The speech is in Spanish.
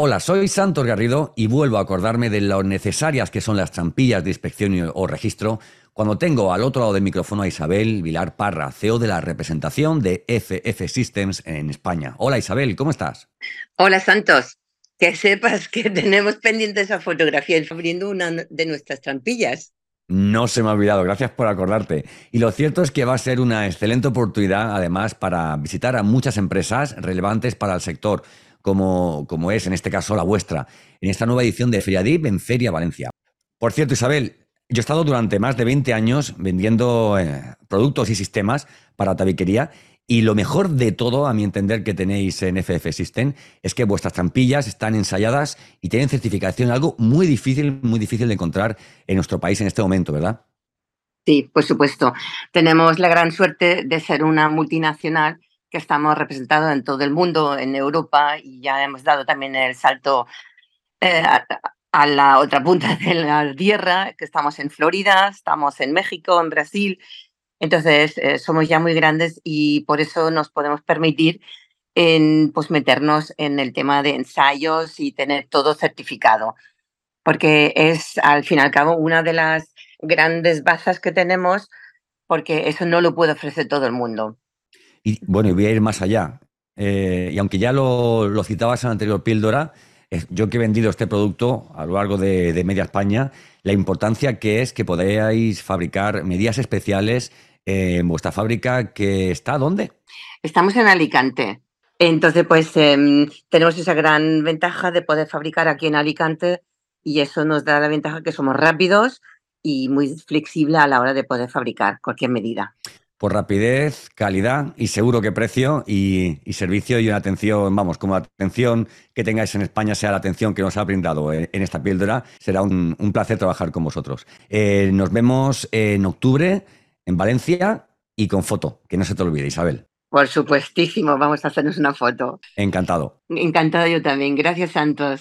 Hola, soy Santos Garrido y vuelvo a acordarme de lo necesarias que son las trampillas de inspección o registro cuando tengo al otro lado del micrófono a Isabel Vilar Parra, CEO de la representación de FF Systems en España. Hola Isabel, ¿cómo estás? Hola Santos, que sepas que tenemos pendiente esa fotografía abriendo una de nuestras trampillas. No se me ha olvidado, gracias por acordarte. Y lo cierto es que va a ser una excelente oportunidad, además, para visitar a muchas empresas relevantes para el sector como, es en este caso la vuestra, en esta nueva edición de Feriadip en Feria Valencia. Por cierto, Isabel, yo he estado durante más de 20 años vendiendo eh, productos y sistemas para tabiquería y lo mejor de todo, a mi entender, que tenéis en FF System es que vuestras trampillas están ensayadas y tienen certificación, algo muy difícil, muy difícil de encontrar en nuestro país en este momento, ¿verdad? Sí, por supuesto. Tenemos la gran suerte de ser una multinacional que estamos representados en todo el mundo, en Europa, y ya hemos dado también el salto eh, a, la otra punta de la tierra, que estamos en Florida, estamos en México, en Brasil. Entonces, eh, somos ya muy grandes y por eso nos podemos permitir en, pues, meternos en el tema de ensayos y tener todo certificado, porque es, al fin y al cabo, una de las grandes bazas que tenemos, porque eso no lo puede ofrecer todo el mundo. Y bueno, voy a ir más allá. Eh, y aunque ya lo, citabas en la anterior píldora, yo que he vendido este producto a lo largo de, media España, la importancia que es que podáis fabricar medidas especiales en vuestra fábrica que está ¿dónde? Estamos en Alicante. Entonces, pues em, tenemos esa gran ventaja de poder fabricar aquí en Alicante y eso nos da la ventaja que somos rápidos y muy flexibles a la hora de poder fabricar cualquier medida por rapidez, calidad y seguro que precio y, servicio y una atención, vamos, como la atención que tengáis en España sea la atención que nos ha brindado en, esta píldora, será un, placer trabajar con vosotros. Eh, nos vemos en octubre en Valencia y con foto, que no se te olvide, Isabel. Por supuestísimo, vamos a hacernos una foto. Encantado. Encantado yo también. Gracias, Santos.